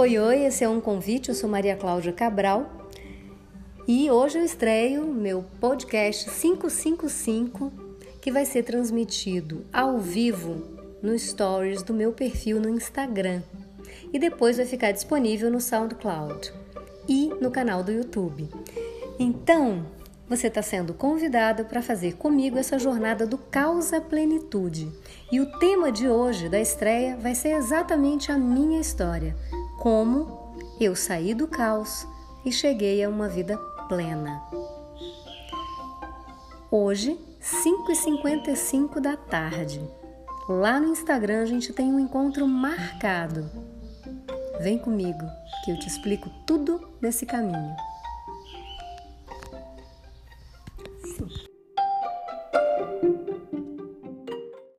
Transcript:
Oi, oi, esse é um convite. Eu sou Maria Cláudia Cabral e hoje eu estreio meu podcast 555 que vai ser transmitido ao vivo no Stories do meu perfil no Instagram e depois vai ficar disponível no SoundCloud e no canal do YouTube. Então, você está sendo convidado para fazer comigo essa jornada do caos à plenitude. E o tema de hoje da estreia vai ser exatamente a minha história: como eu saí do caos e cheguei a uma vida plena. Hoje, 5h55 da tarde. Lá no Instagram a gente tem um encontro marcado. Vem comigo que eu te explico tudo nesse caminho.